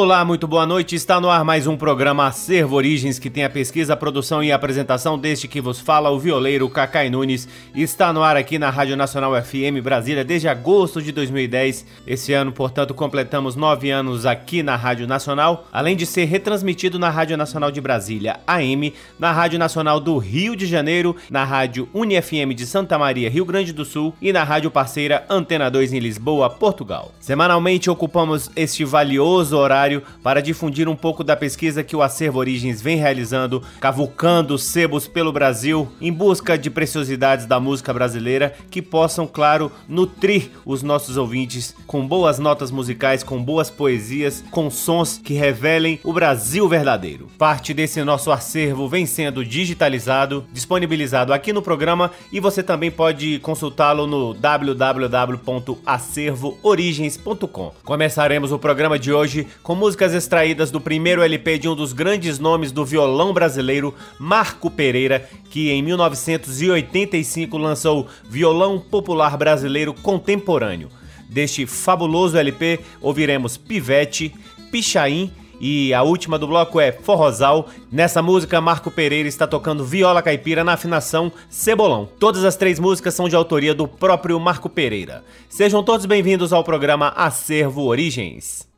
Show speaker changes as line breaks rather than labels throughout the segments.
Olá, muito boa noite. Está no ar mais um programa Acervo Origens, que tem a pesquisa, a produção e a apresentação deste que vos fala, o violeiro Cacai Nunes. Está no ar aqui na Rádio Nacional FM Brasília desde agosto de 2010. Esse ano, portanto, completamos nove anos aqui na Rádio Nacional, além de ser retransmitido na Rádio Nacional de Brasília, AM, na Rádio Nacional do Rio de Janeiro, na Rádio UniFM de Santa Maria, Rio Grande do Sul e na Rádio Parceira Antena 2 em Lisboa, Portugal. Semanalmente ocupamos este valioso horário para difundir um pouco da pesquisa que o Acervo Origens vem realizando, cavucando sebos pelo Brasil em busca de preciosidades da música brasileira que possam, claro, nutrir os nossos ouvintes com boas notas musicais, com boas poesias, com sons que revelem o Brasil verdadeiro. Parte desse nosso acervo vem sendo digitalizado, disponibilizado aqui no programa e você também pode consultá-lo no www.acervoorigens.com. Começaremos o programa de hoje com músicas extraídas do primeiro LP de um dos grandes nomes do violão brasileiro, Marco Pereira, que em 1985 lançou Violão Popular Brasileiro Contemporâneo. Deste fabuloso LP ouviremos Pivete, Pichain e a última do bloco é Forrosal. Nessa música, Marco Pereira está tocando viola caipira na afinação Cebolão. Todas as três músicas são de autoria do próprio Marco Pereira. Sejam todos bem-vindos ao programa Acervo Origens.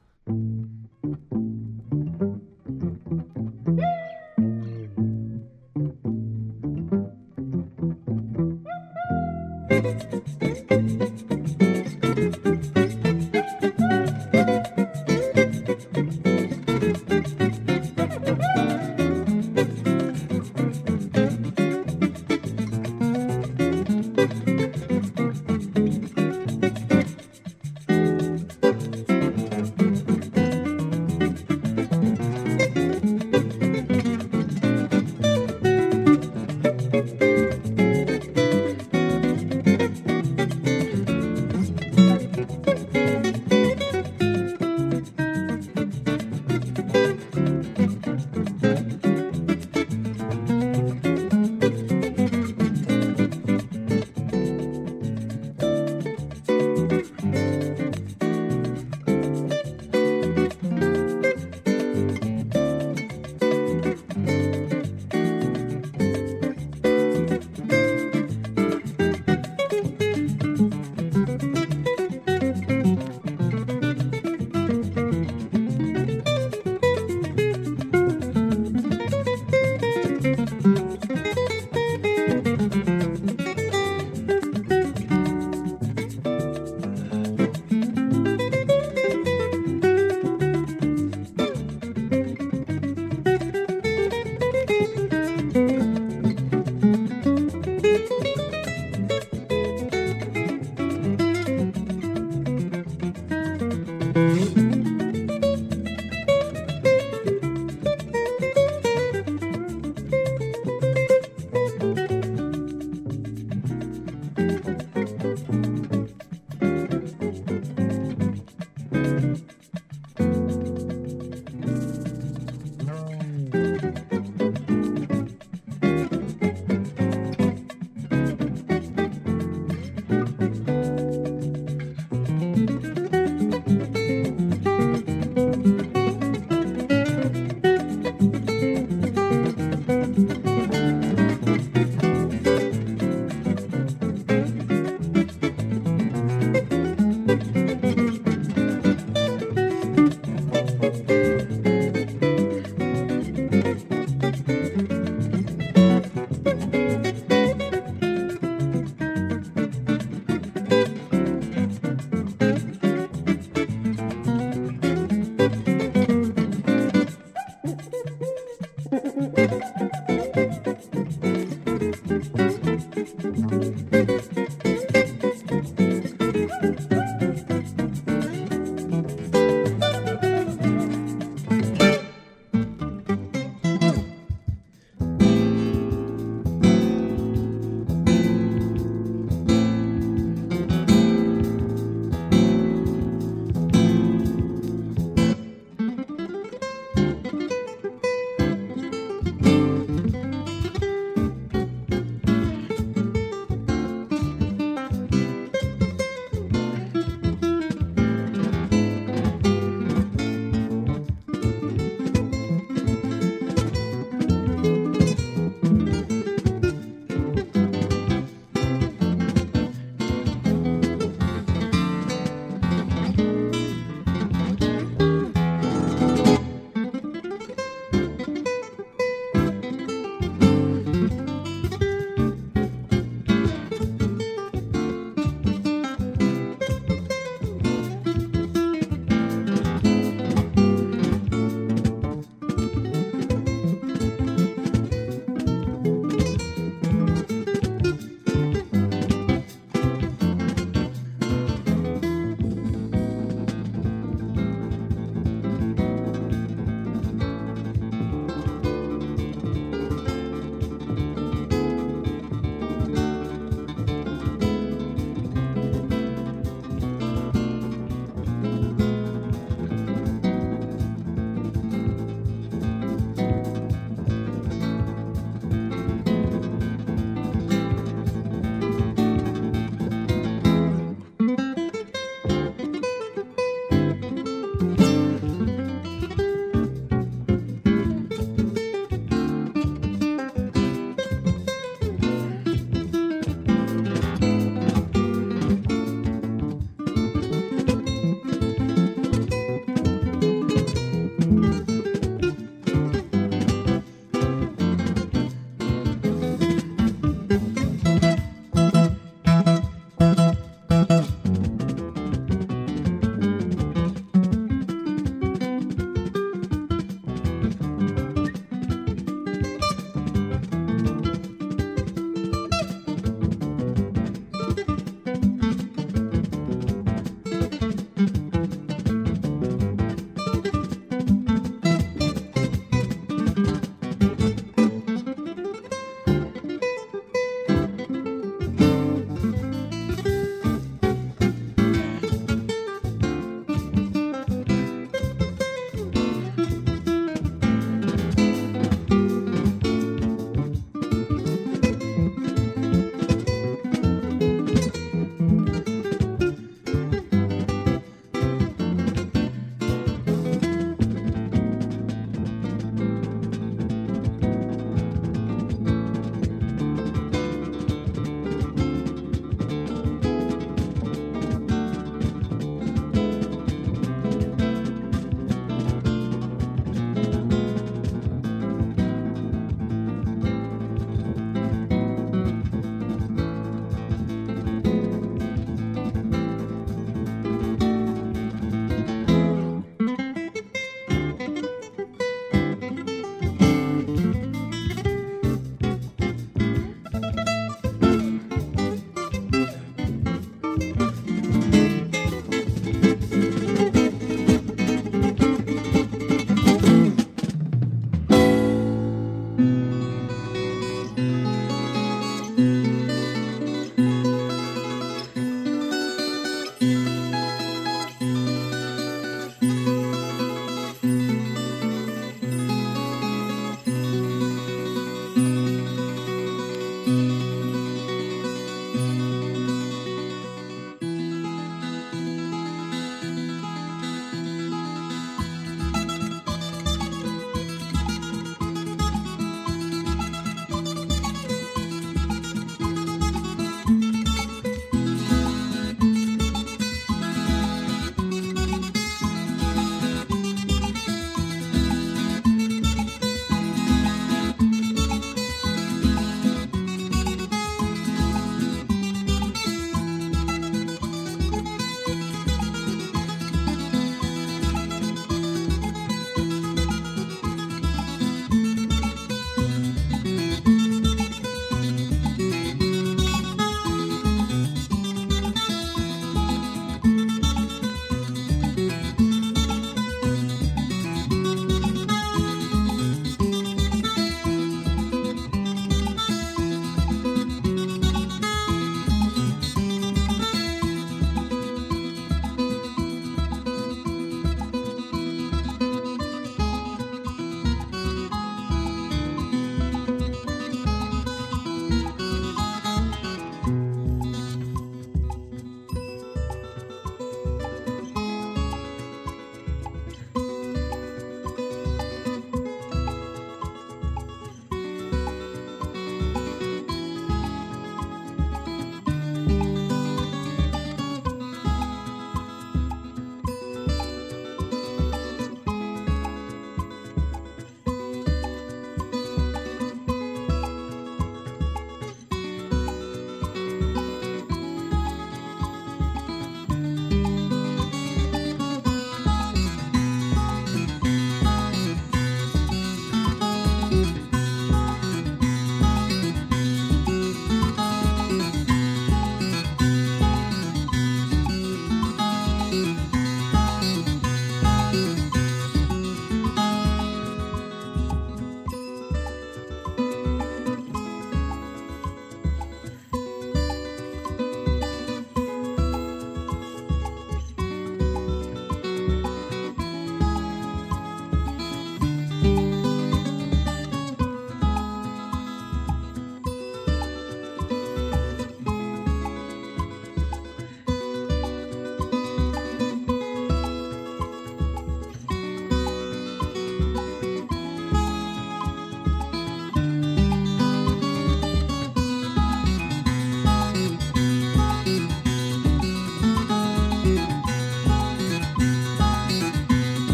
Thank you.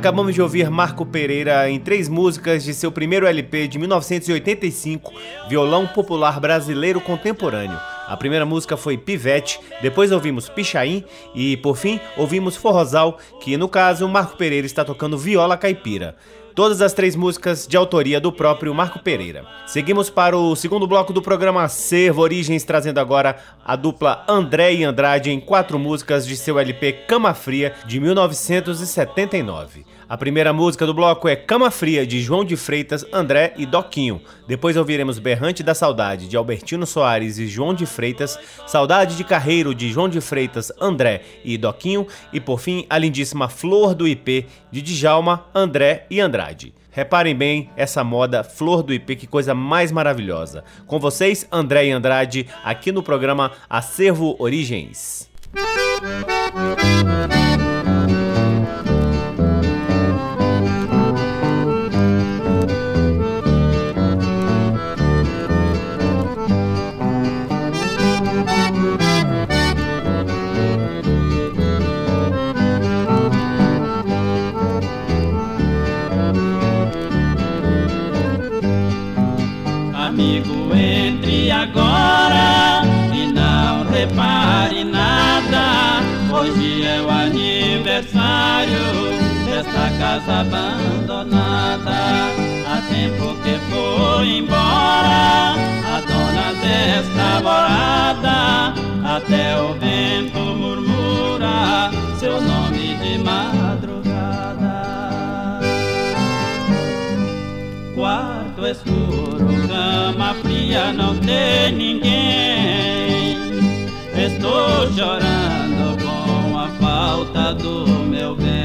Acabamos de ouvir Marco Pereira em três músicas de seu primeiro LP de 1985, Violão Popular Brasileiro Contemporâneo. A primeira música foi Pivete, depois ouvimos Pichain e, por fim, ouvimos Forrozal, que no caso Marco Pereira está tocando viola caipira. Todas as três músicas de autoria do próprio Marco Pereira. Seguimos para o segundo bloco do programa Servo Origens, trazendo agora a dupla André e Andrade em quatro músicas de seu LP Cama Fria de 1979. A primeira música do bloco é Cama Fria, de João de Freitas, André e Doquinho. Depois ouviremos Berrante da Saudade, de Albertino Soares e João de Freitas, Saudade de Carreiro, de João de Freitas, André e Doquinho. E por fim, a lindíssima Flor do IP, de Djalma, André e Andrade. Reparem bem essa moda Flor do IP, que coisa mais maravilhosa. Com vocês, André e Andrade, aqui no programa Acervo Origens.
agora casa abandonada. Há tempo que foi embora a dona desta morada. Até o vento murmura seu nome de madrugada. Quarto escuro, cama fria, não tem ninguém. Estou chorando com a falta do meu bem.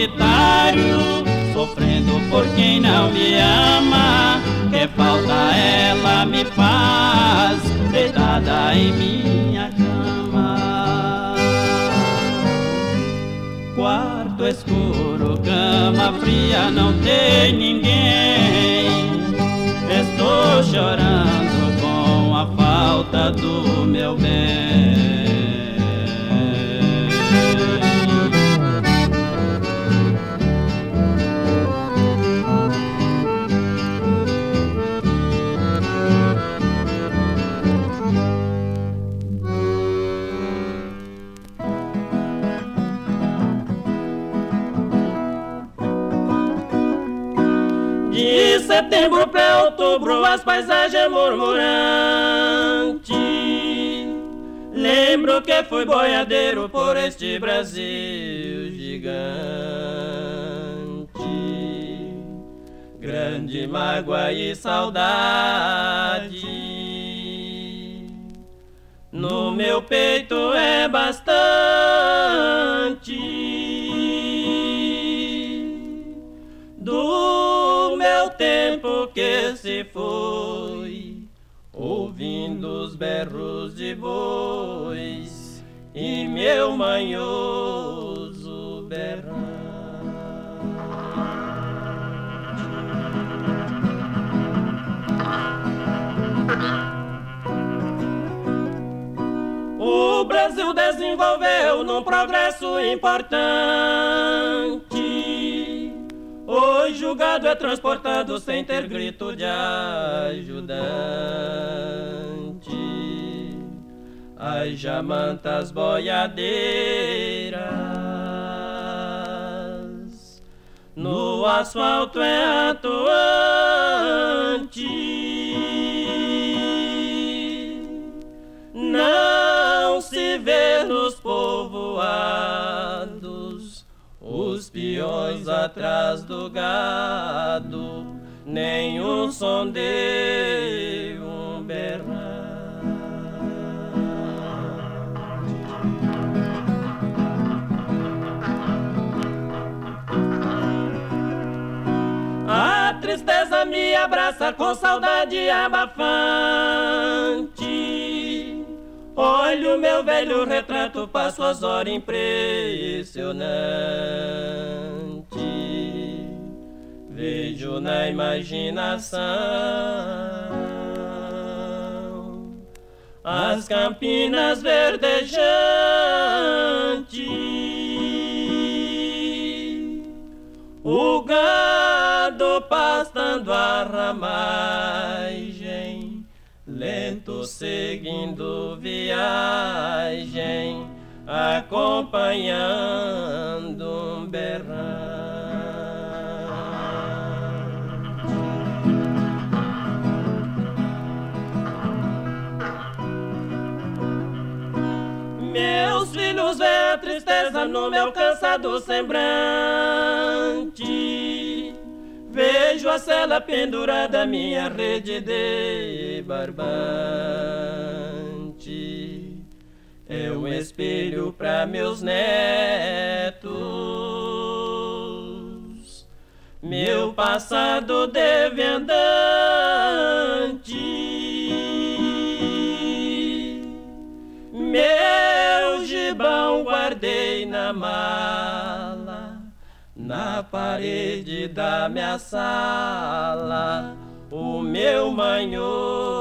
Solitário, sofrendo por quem não me ama. Que falta ela me faz, deitada em minha cama. Quarto escuro, cama fria, não tem ninguém. Estou chorando com a falta do meu bem. Setembro pra outubro as paisagens murmurantes. Lembro que fui boiadeiro por este Brasil gigante. Grande mágoa e saudade. No meu peito é bastante. Tempo que se foi, ouvindo os berros de bois e meu manhoso berrar. O Brasil desenvolveu num progresso importante o gado é transportado sem ter grito de ajudante. As jamantas boiadeiras no asfalto é atuante. Não se vê nos povoados os peões atrás do gado nenhum de um berrar. A tristeza me abraça com saudade abafante. Olho meu velho retrato, passo as horas impressionante. Vejo na imaginação as campinas verdejantes, o gado pastando a lento seguindo viagem, acompanhando um berrante. Meus filhos vê a tristeza no meu cansado semblante. Vejo a cela pendurada, minha rede de barbante. É um espelho para meus netos. Meu passado deve andante. Meu gibão guardei na mala, na parede da minha sala, o meu manhoso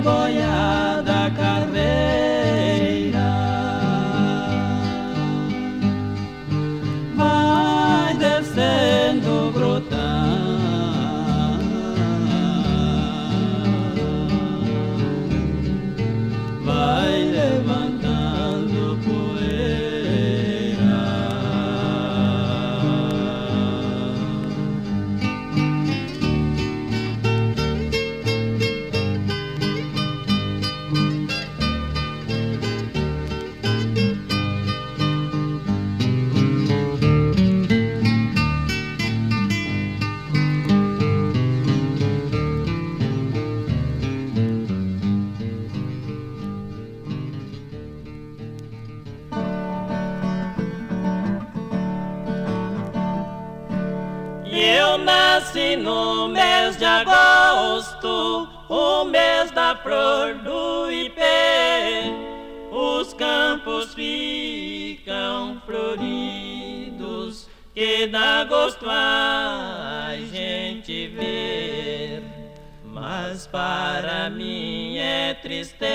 boiada carreira. Flor do ipê. Os campos ficam floridos, que dá gosto a gente ver. Mas para mim é tristeza,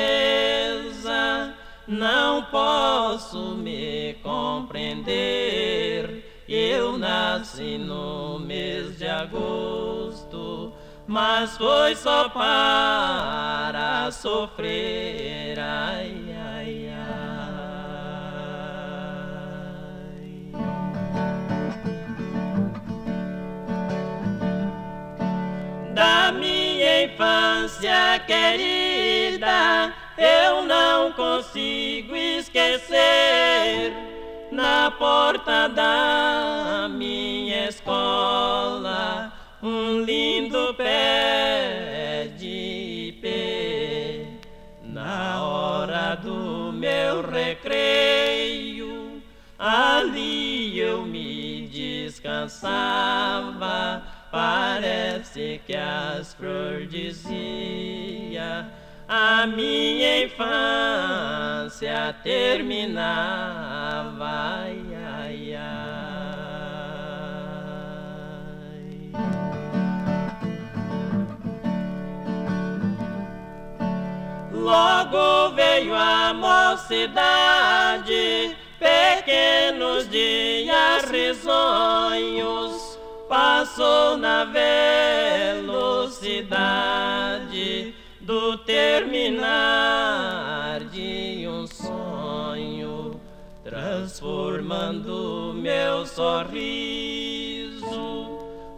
não posso me compreender eu nasci no mês de agosto, mas foi só para sofrer. Ai, ai, ai. Da minha infância querida, eu não consigo esquecer na porta da minha escola um lindo pé de ipê. Na hora do meu recreio, ali eu me descansava. Parece que as flores diziam a minha infância terminava. Logo veio a mocidade, pequenos dias risonhos, passou na velocidade do terminar de um sonho, transformando meu sorriso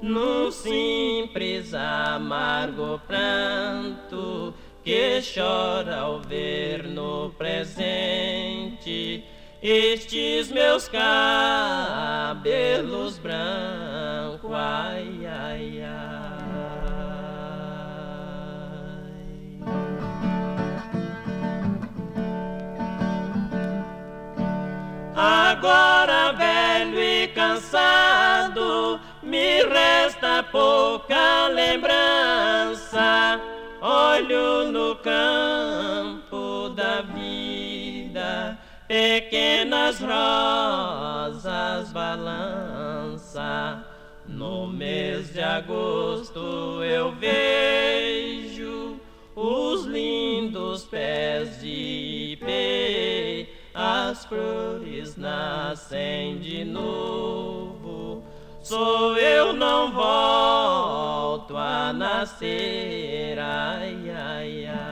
num simples amargo pranto que chora ao ver no presente estes meus cabelos brancos. Ai, ai, ai. Agora velho e cansado, me resta pouca lembrança. Olho no campo da vida, pequenas rosas balança. No mês de agosto eu vejo os lindos pés de ipê as flores nascem de novo. Sou eu não volto a nascer, ai, ai, ai.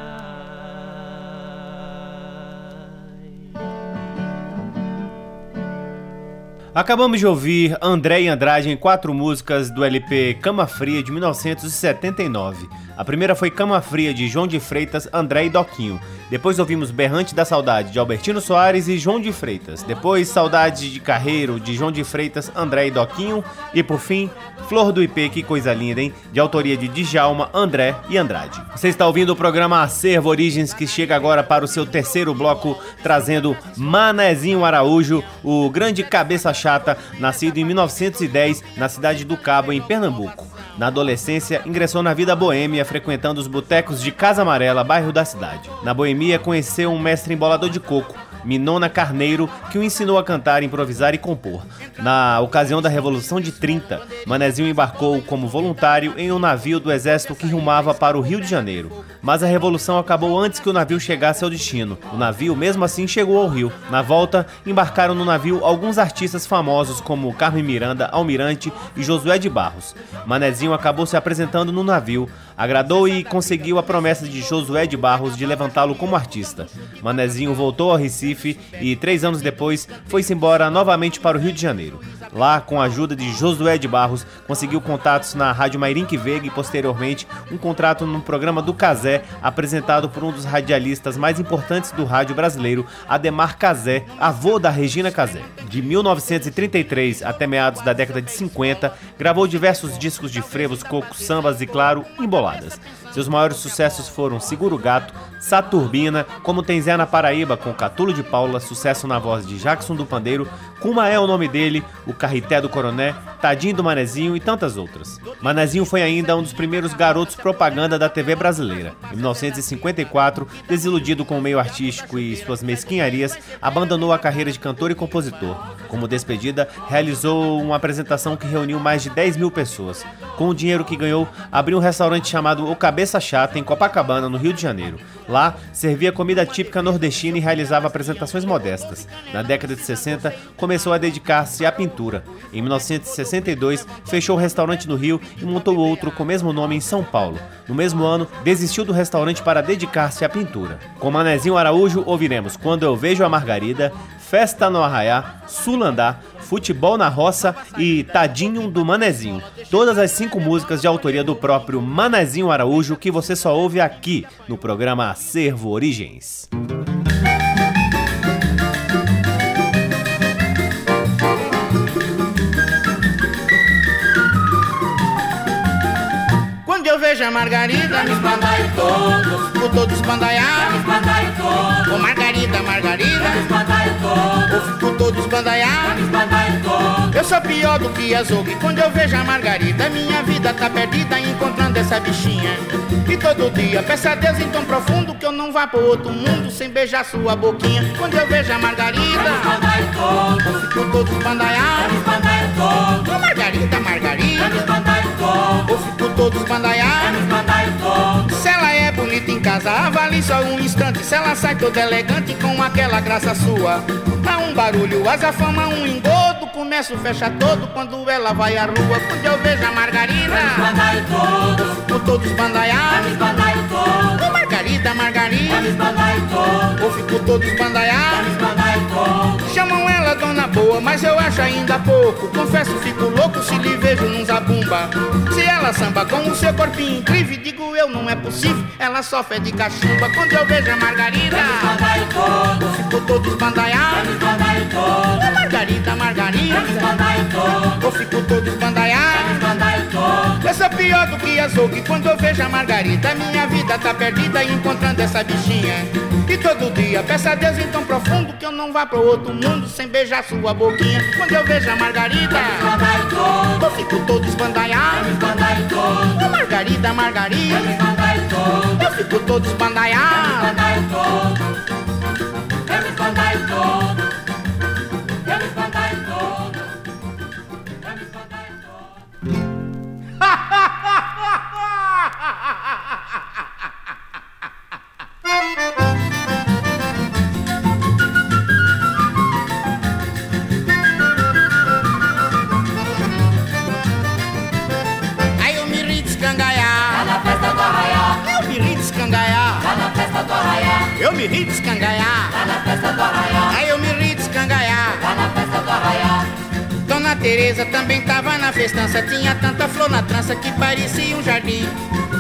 Acabamos de ouvir André e Andrade em quatro músicas do LP Cama Fria de 1979. A primeira foi Cama Fria de João de Freitas, André e Doquinho. Depois ouvimos Berrante da Saudade de Albertino Soares e João de Freitas. Depois Saudade de Carreiro de João de Freitas, André e Doquinho. E por fim, Flor do IP, que coisa linda, hein? De autoria de Djalma, André e Andrade. Você está ouvindo o programa Acervo Origens, que chega agora para o seu terceiro bloco, trazendo Manezinho Araújo, o grande cabeça chata, nascido em 1910 na cidade do Cabo, em Pernambuco. Na adolescência, ingressou na vida boêmia, frequentando os botecos de Casa Amarela, bairro da cidade. Na boemia, conheceu um mestre embolador de coco, Minona Carneiro, que o ensinou a cantar, improvisar e compor. Na ocasião da Revolução de 30, Manezinho embarcou como voluntário em um navio do exército que rumava para o Rio de Janeiro. Mas a revolução acabou antes que o navio chegasse ao destino. O navio, mesmo assim, chegou ao Rio. Na volta, embarcaram no navio alguns artistas famosos como Carmen Miranda, Almirante e Josué de Barros. Manezinho acabou se apresentando no navio, agradou e conseguiu a promessa de Josué de Barros de levantá-lo como artista. Manezinho voltou ao Recife e, três anos depois, foi-se embora novamente para o Rio de Janeiro. Lá, com a ajuda de Josué de Barros, conseguiu contatos na Rádio Mairink Veiga e, posteriormente, um contrato no programa do Casé, apresentado por um dos radialistas mais importantes do rádio brasileiro, Ademar Casé, avô da Regina Casé. De 1933 até meados da década de 50, gravou diversos discos de frevos, cocos, sambas e, claro, emboladas. Seus maiores sucessos foram Seguro Gato, Saturbina, Como Tem Zé na Paraíba com Catulo de Paula, sucesso na voz de Jackson do Pandeiro, Kuma é o nome dele, O Carrité do Coroné, Tadinho do Manezinho e tantas outras. Manezinho foi ainda um dos primeiros garotos propaganda da TV brasileira. Em 1954, desiludido com o meio artístico e suas mesquinharias, abandonou a carreira de cantor e compositor. Como despedida, realizou uma apresentação que reuniu mais de 10 mil pessoas. Com o dinheiro que ganhou, abriu um restaurante chamado O Cabeça Chata em Copacabana, no Rio de Janeiro. Lá, servia comida típica nordestina e realizava apresentações modestas. Na década de 60, começou a dedicar-se à pintura. Em 1962, fechou o restaurante no Rio e montou outro com o mesmo nome em São Paulo. No mesmo ano, desistiu do restaurante para dedicar-se à pintura. Com Manezinho Araújo, ouviremos Quando Eu Vejo a Margarida, Festa no Arraiá, Sulandá, Futebol na Roça e Tadinho do Manezinho. Todas as cinco músicas de autoria do próprio Manezinho Araújo que você só ouve aqui no programa Acervo Origens.
Quando eu vejo a Margarida,
me espandaio todos,
por todos espandaiar.
me espandaio todos,
Ô Margarida, Margarida,
me espandaio todos,
todo
me espandaio todos,
Eu sou pior do que açougue. Quando eu vejo a Margarida Minha vida tá perdida encontrando essa bichinha. E todo dia peço a Deus em tão profundo Que eu não vá pro outro mundo Sem beijar sua boquinha. Quando eu vejo a Margarida
me espandaio todos,
fico todo espandaiado
me espandaio todos,
Ô Margarida, Margarida.
Todos,
todo
me
espandaiado
espandaio todos,
Se ela é bonita em casa Avalie só um instante. Se ela sai toda elegante Com aquela graça sua. Há um barulho, asa fama, um engodo. Começo, fecha todo Quando ela vai à rua. Quando eu vejo a Margarida
todos,
Com todos
espandaio todos,
Margarida, Margarida
todos,
Eu fico todos
todos,
Chamam ela dona boa, mas eu acho ainda pouco. Confesso, fico louco se lhe vejo num zabumba. Se ela samba com o seu corpinho incrível Digo eu, não é possível, ela só fede cachumba Quando eu vejo a Margarida.
Todos,
Fico todos
todos,
Ô Margarida, Margarida.
Todos,
Eu fico todos
todos,
Eu sou pior do que açougue Quando eu vejo a Margarida. Minha vida tá perdida encontrando essa bichinha. E todo dia peço a Deus em tão profundo Que eu não vá pro outro mundo Sem beijar sua boquinha Quando eu vejo a Margarida. Eu fico todo espandaiado
todos,
Ô Margarida, Margarida. Eu fico todo
me
espandaiado
eu me todos, eu me todos, eu me.
Aí Eu me ri descangaiar
tá na festa do arraiá,
Aí eu me ri descangaiar
tá na festa do arraiá,
Dona Teresa também tava na festança. Tinha tanta flor na trança que parecia um jardim.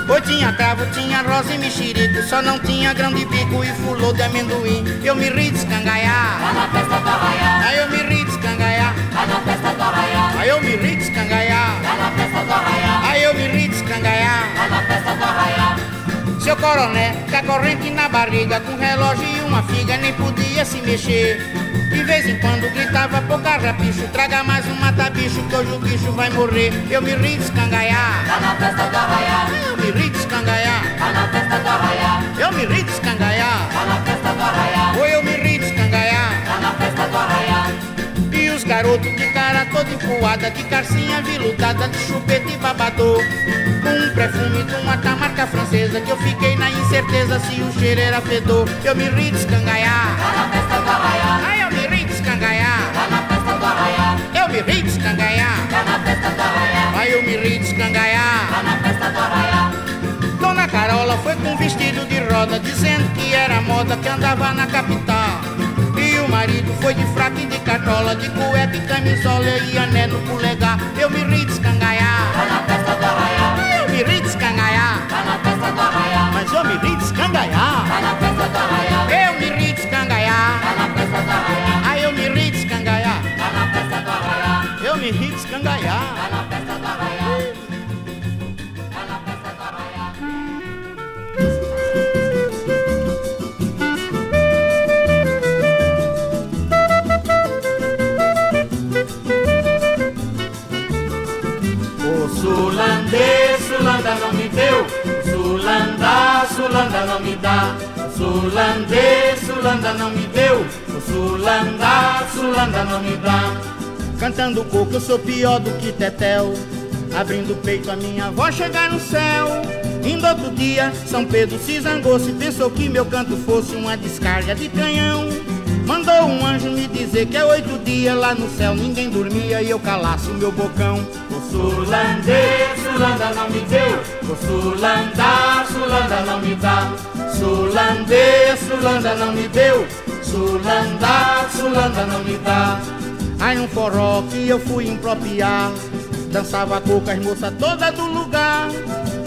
Ou tinha cravo, tinha rosa e mexerico. Só não tinha grão de bico e fulô de amendoim. Eu me ri descangaiar
tá na festa do arraiá,
Aí eu me ri descangaiar
tá na festa do arraiá,
Aí eu me ri descangaiar
tá na festa do arraiá,
Aí eu me ri descangaiar
tá na festa do arraiá,
Seu coroné, a corrente na barriga Com relógio e uma figa, nem podia se mexer. De vez em quando gritava, pô carrapicho Traga mais um mata-bicho, que hoje o bicho vai morrer. Eu me ri descangaiar
tá na festa do arraiá,
Eu me ri descangaiar
tá na festa do arraiá,
Eu me ri descangaiar
tá na festa do arraiá,
Os garotos de cara toda empoada De carcinha viludada, de chupeta e babador Com um perfume de uma tamarca francesa Que eu fiquei na incerteza se o cheiro era fedor. Eu me ri descangaiar
tá na festa do arraiá,
Ai, eu me ri descangaiar
tá na festa do arraiá,
Eu me ri descangaiar
tá na festa do arraiá,
Ai, eu me ri descangaiar
tá na festa do arraiá,
Dona Carola foi com vestido de roda Dizendo que era moda que andava na capital marido foi de fraque e de cartola De cueca e camisola. E ané no polegar. Eu me ri descangaiar
tá na festa do arraiá,
Ai, eu me ri descangaiar
tá na festa do arraiá,
Mas eu me ri descangaiar
tá na festa do arraiá,
Eu me ri descangaiar
tá na festa do arraiá,
Ai, eu me ri descangaiar
tá na festa do arraiá,
Eu me ri descangaiar
tá
Sulanda. Sulandê, Sulanda não me deu. Sulanda, Sulanda não me dá. Cantando coco eu sou pior do que Tetel. Abrindo o peito a minha avó chegar no céu. Indo outro dia, São Pedro se zangou Se pensou que meu canto fosse uma descarga de canhão Mandou um anjo me dizer que é oito dias Lá no céu ninguém dormia e eu calasse o meu bocão O Sulandê, Sulanda não me deu O Sulanda, Sulanda não me dá Sulandê, Sulanda não me deu Sulanda, Sulanda não me dá Aí um forró que eu fui impropriar Dançava com as moças todas do lugar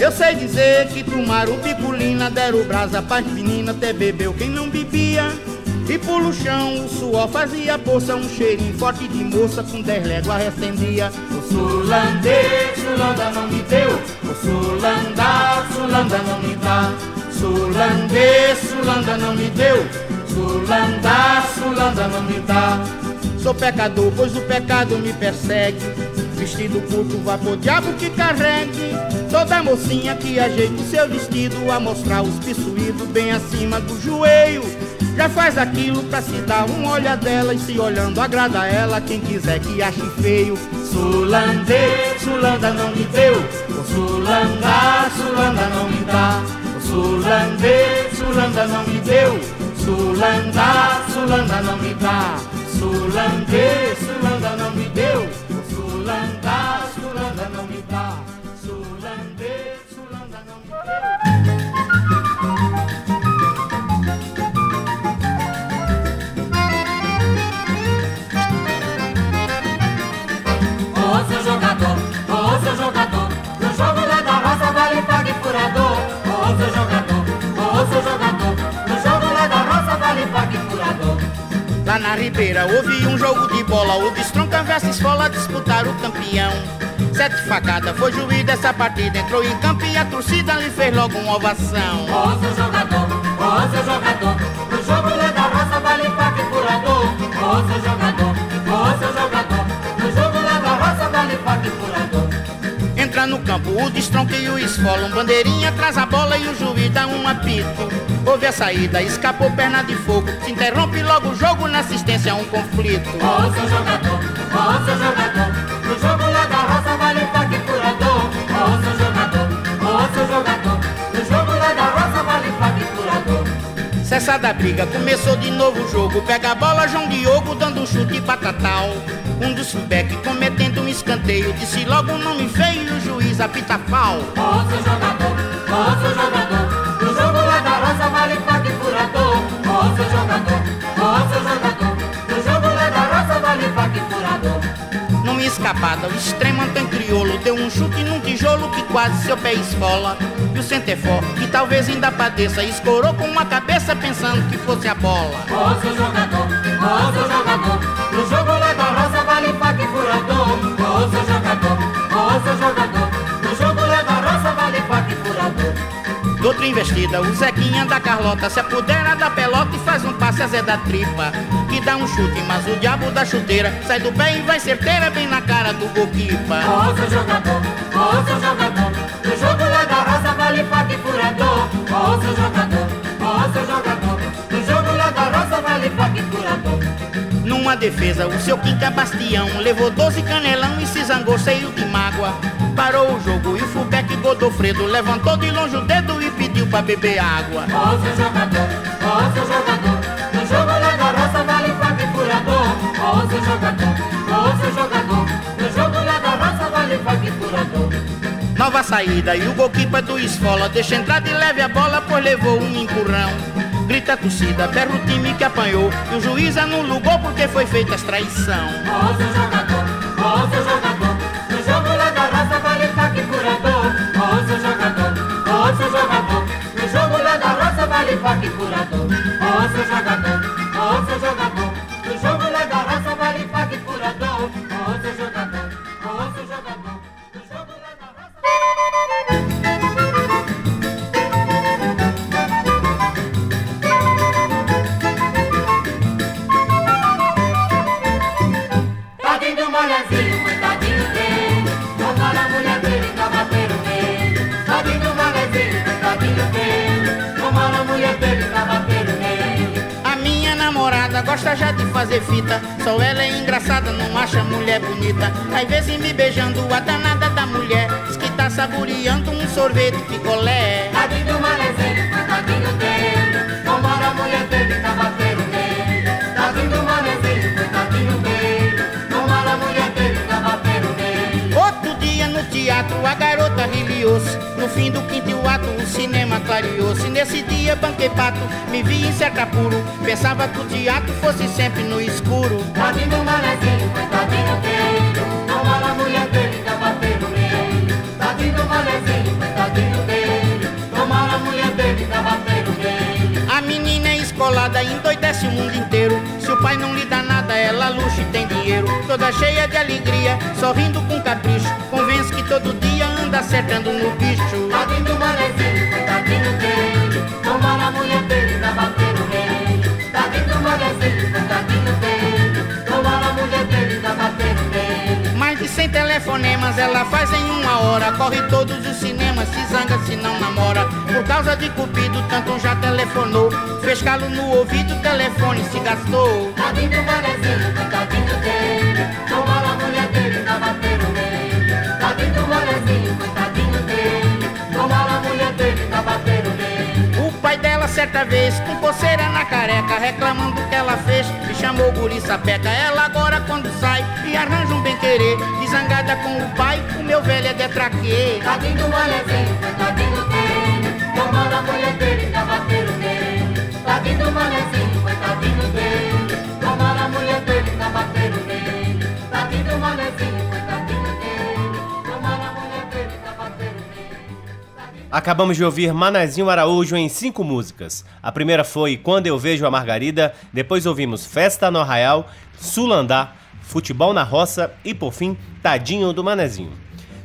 eu sei dizer que tomaram picolina, deram brasa pras meninas, até bebeu quem não bebia. E pelo chão o suor fazia poça, um cheirinho forte de moça com dez léguas recendia. O sulandê, sulanda não me deu, o sulanda, sulanda não me dá. Sulandê, sulanda não me deu, sulanda, sulanda não me dá. Sou pecador, pois o pecado me persegue. Vestido curto, pro diabo que carregue. Toda mocinha que ajeite seu vestido a mostrar os pissuídos bem acima do joelho. Já faz aquilo pra se dar um olha dela e se olhando agrada ela quem quiser que ache feio. Sulandê, Sulanda não me deu. O Sulanda não me deu. Sulanda, Sulanda não me dá. Sulandê, Sulanda não me deu. Sulanda, Sulanda não me dá. Sulandê, Sulanda não me deu.
Ô seu jogador, ô seu jogador,
na Ribeira houve um jogo de bola O Destronca versus Escola disputaram o campeão Sete facadas foi juiz dessa partida Entrou em campo e a torcida lhe fez logo uma ovação
Ô seu jogador, ô seu jogador, no jogo da roça vale pague furador. Ô seu jogador,
campo o Destronca e o Esfola Um bandeirinha traz a bola e o juiz dá um apito Houve a saída, escapou perna de fogo Se interrompe logo o jogo na assistência a um conflito
Ô seu jogador, ô seu jogador, no jogo lá da roça vale pague furador. Ô seu jogador, ô seu jogador, no jogo
Cessada a briga, começou de novo o jogo. Pega a bola, João Diogo dando um chute batatal Um dos fullback cometendo um escanteio. Disse logo um nome feio e o juiz apita pau.
Seu jogador, seu jogador, no jogo lá da roça vale pague furador. Ô seu jogador, seu jogador, no jogo lá da roça vale pague furador.
Numa escapada, o extremo Antônio Criolo Deu um chute num tijolo que quase seu pé esfola E o Centefor, que talvez ainda padeça. Escorou com uma cabeça pensando que fosse a bola.
Ô seu jogador, ô seu jogador, no jogo roça vale pague furador. Ô seu jogador, ô seu jogador, no jogo roça vale pague furador.
Noutra investida, o Zequinha da Carlota Se apodera da pelota e faz um passe a Zé da tripa Que dá um chute, mas o diabo da chuteira Sai do pé e vai certeira bem na cara do Goquipa
seu jogador, seu jogador, no jogo lá da vale pague furador. Ô seu jogador, ô seu jogador, no jogo lá da roça vale pague furador.
Numa defesa, o seu quinta bastião Levou 12 canelão e se zangou cheio de mágoa Parou o jogo e o fullback Godofredo Levantou de longe o dedo e pediu pra beber água
Ô seu jogador, ô seu jogador, no jogo lá da roça vale pague furador. Ô seu jogador, ô seu jogador, no jogo lá da roça vale pague furador.
Nova saída e o goalkeeper do esfola Deixa entrar de leve a bola, pois levou um empurrão. Grita a torcida, berra o time que apanhou E o juiz anula o gol porque foi feita as traição
Ô seu jogador, ô seu jogador, no jogo lá da roça vale pague furador. Ô seu jogador, ô seu jogador, no jogo lá da roça vale pague furador. Ô seu jogador, ô seu jogador,
gosta já de fazer fita. Só ela é engraçada, não acha mulher bonita. Às vezes me beijando a danada da mulher. Diz que tá saboreando um sorvete picolé.
Tadinho do manezinho, coitadinho dele. Tomara a mulher dele pra bater nele. Tadinho do manezinho, coitadinho dele. Tomara a mulher dele pra bater nele.
Outro dia no teatro a riliou-se. No fim do quinto ato o cinema clareou-se. Nesse dia banquei pato, me vi em certo apuro. Pensava que o teatro fosse sempre no escuro.
Tadinho do manezinho, coitadinho dele. Tomara a mulher dele pra bater nele. Tadinho do manezinho, coitadinho dele. Tomara a mulher dele pra bater nele.
A menina é escolada, endoidece o mundo inteiro. Se o pai não lhe dá nada, ela luxo e tem dinheiro. Toda cheia de alegria, sorrindo com capricho. Convence que todo dia anda acertando no bicho.
Tadinho do manezinho, coitadinho dele. Tomara a mulher dele pra bater nele. Tadinho do manezinho, coitadinho dele. Tomara a mulher dele pra bater nele.
Mais de cem telefonemas ela faz em uma hora. Corre todos os cinemas, se zanga se não namora. Por causa de cupido, tanto já telefonou. Fez calo no ouvido, o telefone se gastou.
Tadinho do manezinho, coitadinho dele. Tomara a mulher dele pra bater. Manezinho, coitadinho dele. Tomara a mulher dele pra bater nele.
O pai dela, certa vez, com coceira na careca, reclamando do que ela fez, e chamou o guri sapeca. Ela agora, quando sai, e arranja um bem-querer, desangada com o pai, o meu velho é detraquê.
Tadinho do manezinho, coitadinho dele. Tomara a mulher dele pra bater nele. Tadinho do manezinho,
Acabamos de ouvir Manezinho Araújo em cinco músicas. A primeira foi Quando Eu Vejo a Margarida, depois ouvimos Festa no Arraial, Sulandá, Futebol na Roça e, por fim, Tadinho do Manezinho.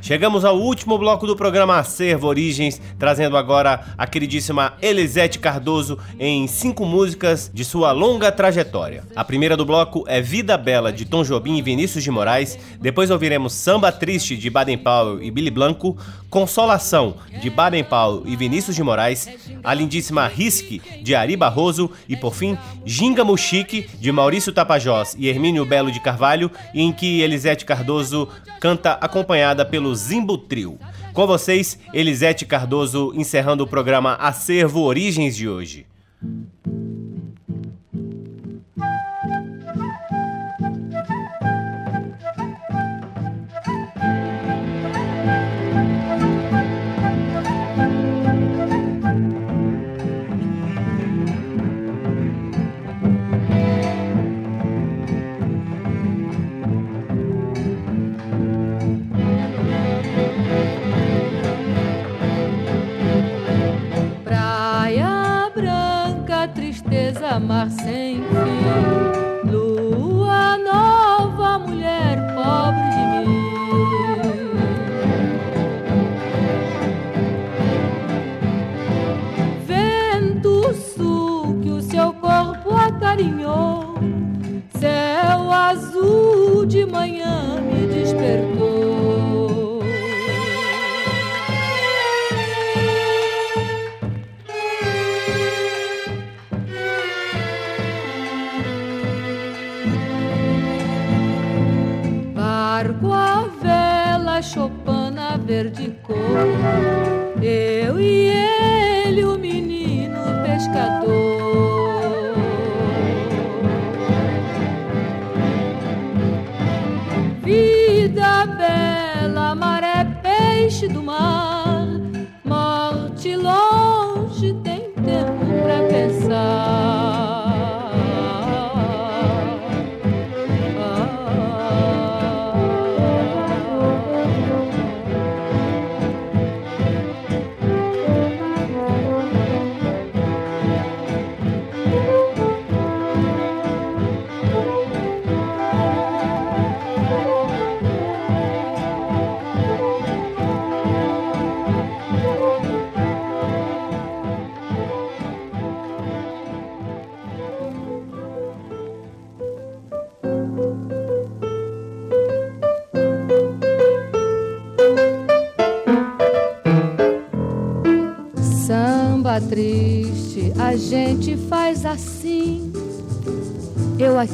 Chegamos ao último bloco do programa Acervo Origens, trazendo agora a queridíssima Elisete Cardoso em cinco músicas de sua longa trajetória. A primeira do bloco é Vida Bela, de Tom Jobim e Vinícius de Moraes. Depois ouviremos Samba Triste, de Baden Powell e Billy Blanco. Consolação, de Baden Powell e Vinícius de Moraes. A lindíssima Risque, de Ari Barroso. E por fim, Ginga Muxique, de Maurício Tapajós e Hermínio Belo de Carvalho, em que Elisete Cardoso canta acompanhada pelo Zimbo Trio. Com vocês, Elisete Cardoso encerrando o programa Acervo Origens de hoje.
Tristeza, mar sem fim. Lua nova, mulher pobre de mim. Vento sul que o seu corpo acarinhou. Céu azul de manhã verde cor. Eu e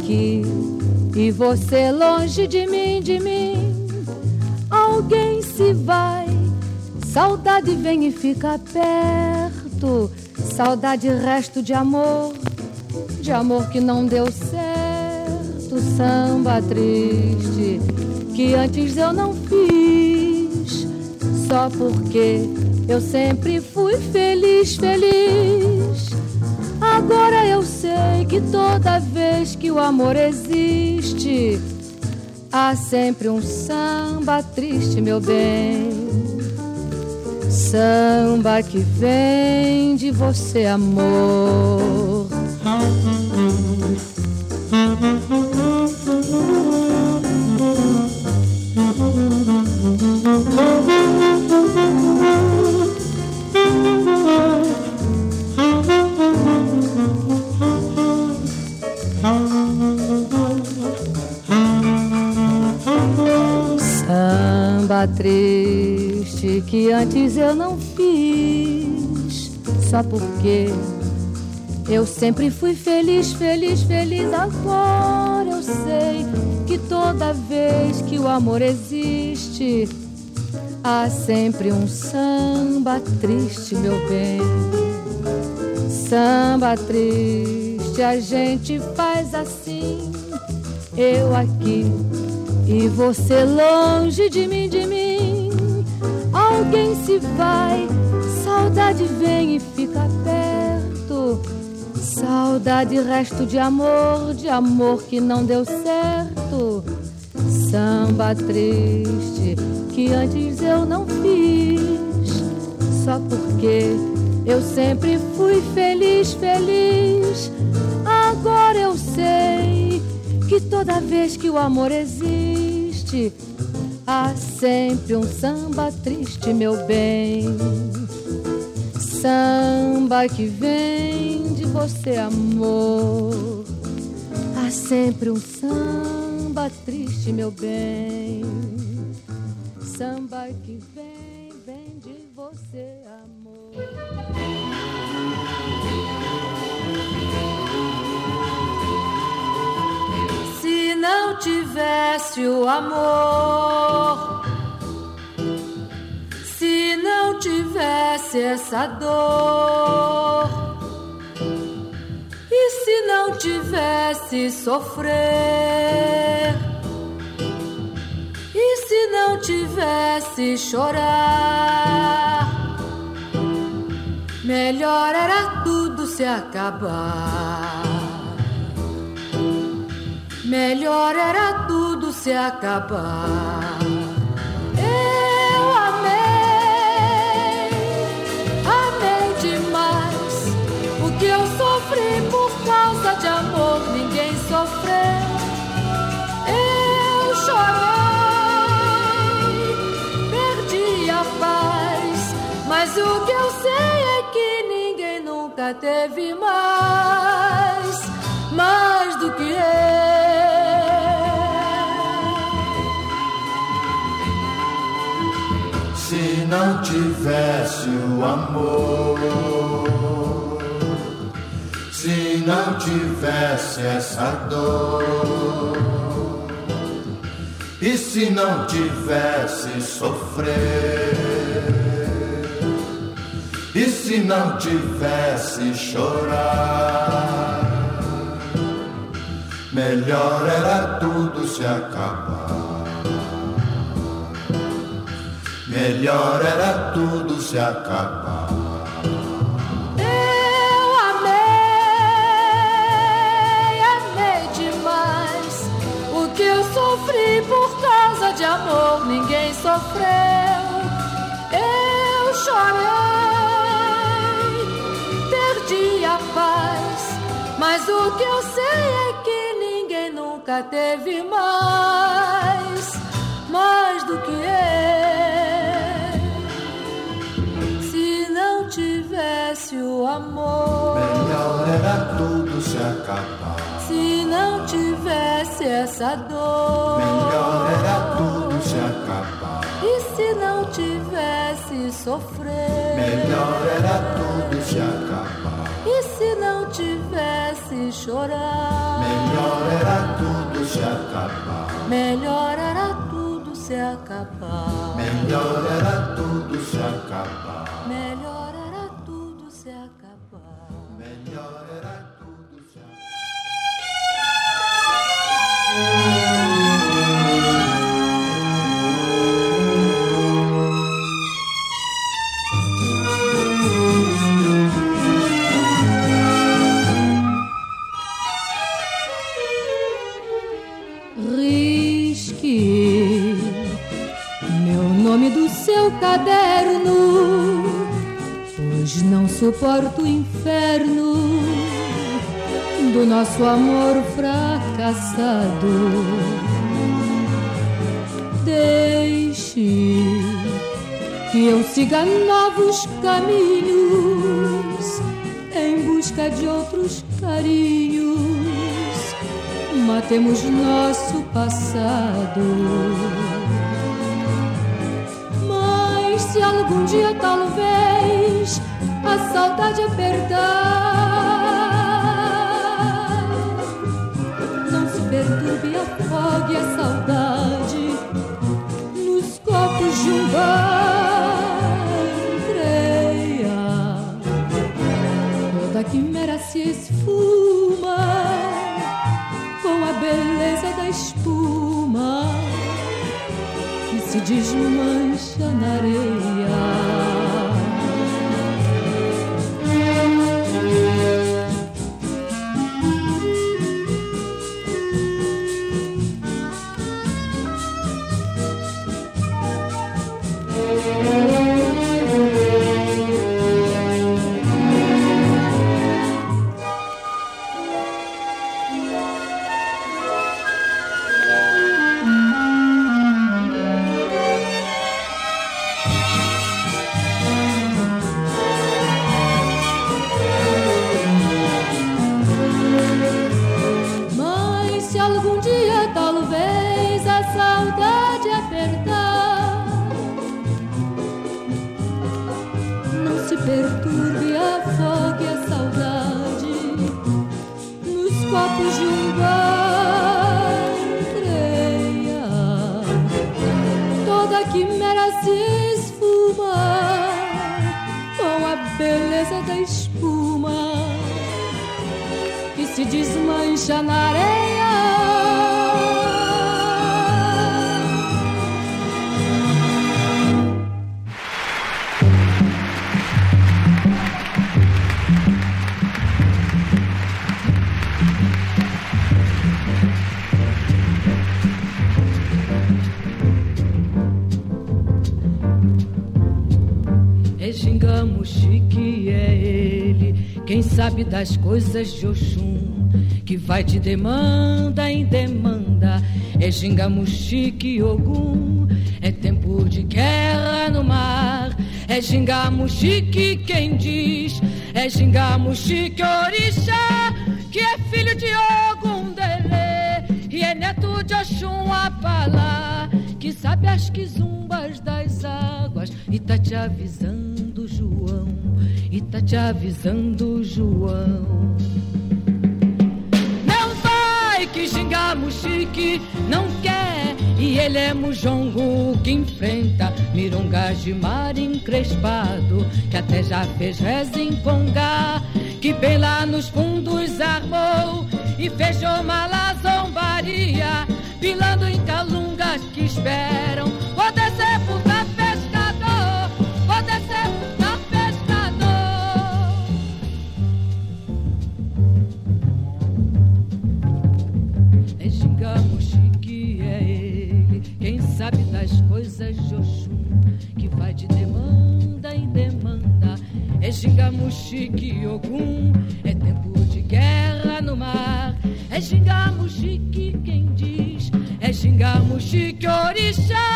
aqui e você longe de mim, de mim. Alguém se vai, saudade vem e fica perto. Saudade, resto de amor, de amor que não deu certo. Samba triste que antes eu não fiz, só porque eu sempre fui feliz, feliz. Agora eu sei que toda vez que o amor existe, há sempre um samba triste, meu bem. Samba que vem de você, amor. Triste que antes eu não fiz, só porque eu sempre fui feliz, feliz, feliz. Agora eu sei que toda vez que o amor existe, há sempre um samba triste, meu bem. Samba triste, a gente faz assim, eu aqui e você longe de mim, de mim. Alguém se vai, saudade vem e fica perto. Saudade, resto de amor, de amor que não deu certo. Samba triste que antes eu não fiz, só porque eu sempre fui feliz, feliz. Agora eu sei que toda vez que o amor existe, há sempre um samba triste, meu bem. Samba que vem de você, amor. Há sempre um samba triste, meu bem. Samba que não tivesse o amor, se não tivesse essa dor, e se não tivesse sofrer, e se não tivesse chorar, melhor era tudo se acabar. Melhor era tudo se acabar. Eu amei, amei demais. O que eu sofri por causa de amor, ninguém sofreu. Eu chorei, perdi a paz. Mas o que eu sei é que ninguém nunca teve mais, mais do que eu.
Não tivesse o amor, se não tivesse essa dor, e se não tivesse sofrer, e se não tivesse chorar, melhor era tudo se acabar. Melhor era tudo se acabar.
Eu amei, amei demais. O que eu sofri por causa de amor, ninguém sofreu. Eu chorei, perdi a paz. Mas o que eu sei é que ninguém nunca teve mais, mais do que eu. Tivesse o amor.
Melhor era tudo se acabar.
Se não tivesse essa dor,
Melhor era tudo se acabar.
e se não tivesse sofrer,
Melhor era tudo se acabar.
e se chorar.
Melhor era tudo se acabar.
Melhor era tudo se acabar.
Melhor era tudo se acabar.
Melhor Era tudo. Risque meu nome do seu caderno, pois não suporto o inferno do nosso amor fracassado. Deixe que eu siga novos caminhos em busca de outros carinhos. Matemos nosso passado. Se algum dia talvez a saudade apertar, não se perturbe afogue a saudade nos copos de um bar. Creia, toda quimera se esfuma com a beleza da espuma que se desmancha na areia. Perturbe, afogue a saudade nos copos de um bar. Creia, toda quimera se esfuma com a beleza da espuma que se desmancha na areia. Xingamos chique, é ele quem sabe das coisas de Oxum, que vai de demanda em demanda. É xingamos chique, Ogum, é tempo de guerra no mar. É xingamos chique quem diz, é xingamos chique orixá, que é filho de Ogum Dele e é neto de Oxum Apalá, que sabe as quizumbas das águas e tá te avisando, tá te avisando, João. Não vai que xingamos chique, não quer. E ele é mujongo que enfrenta mirongas de mar encrespado, que até já fez reza em Congá, que bem lá nos fundos armou e fechou mala zombaria, pilando em calungas que esperam coisas de que vai de demanda em demanda. É xingamos que Ogum é tempo de guerra no mar. É xingamos que quem diz é xingamos que Orixá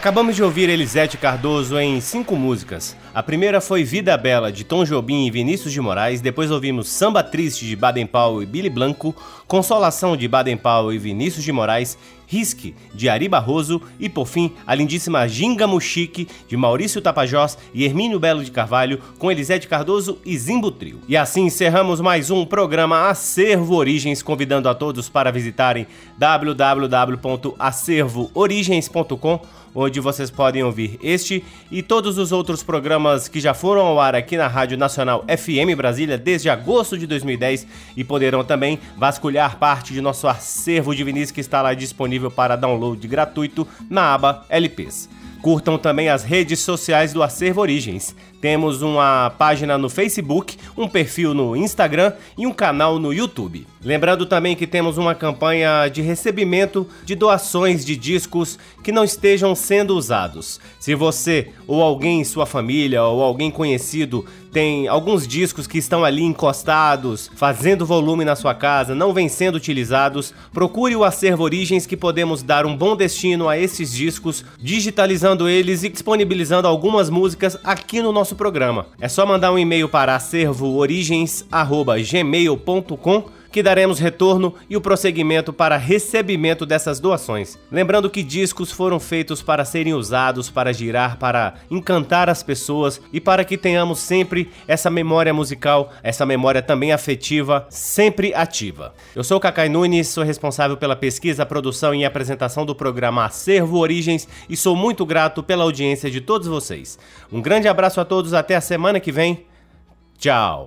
Acabamos de ouvir Elisete Cardoso em cinco músicas. A primeira foi Vida Bela, de Tom Jobim e Vinícius de Moraes. Depois ouvimos Samba Triste, de Baden Powell e Billy Blanco. Consolação, de Baden Powell e Vinícius de Moraes. Risque, de Ari Barroso. E, por fim, a lindíssima Ginga Muxique, de Maurício Tapajós e Hermínio Belo de Carvalho, com Elisete Cardoso e Zimbo Trio. E assim encerramos mais um programa Acervo Origens, convidando a todos para visitarem www.acervoorigens.com onde vocês podem ouvir este e todos os outros programas que já foram ao ar aqui na Rádio Nacional FM Brasília desde agosto de 2010 e poderão também vasculhar parte de nosso acervo de vinis que está lá disponível para download gratuito na aba LPs. Curtam também as redes sociais do Acervo Origens. Temos uma página no Facebook, um perfil no Instagram e um canal no YouTube. Lembrando também que temos uma campanha de recebimento de doações de discos que não estejam sendo usados. Se você ou alguém em sua família ou alguém conhecido tem alguns discos que estão ali encostados, fazendo volume na sua casa, não vêm sendo utilizados, procure o acervo Origens que podemos dar um bom destino a esses discos, digitalizando eles e disponibilizando algumas músicas aqui no nosso programa. É só mandar um e-mail para acervoorigens@gmail.com que daremos retorno e o prosseguimento para recebimento dessas doações. Lembrando que discos foram feitos para serem usados, para girar, para encantar as pessoas e para que tenhamos sempre essa memória musical, essa memória também afetiva, sempre ativa. Eu sou o Cacai Nunes, sou responsável pela pesquisa, produção e apresentação do programa Acervo Origens e sou muito grato pela audiência de todos vocês. Um grande abraço a todos, até a semana que vem. Tchau!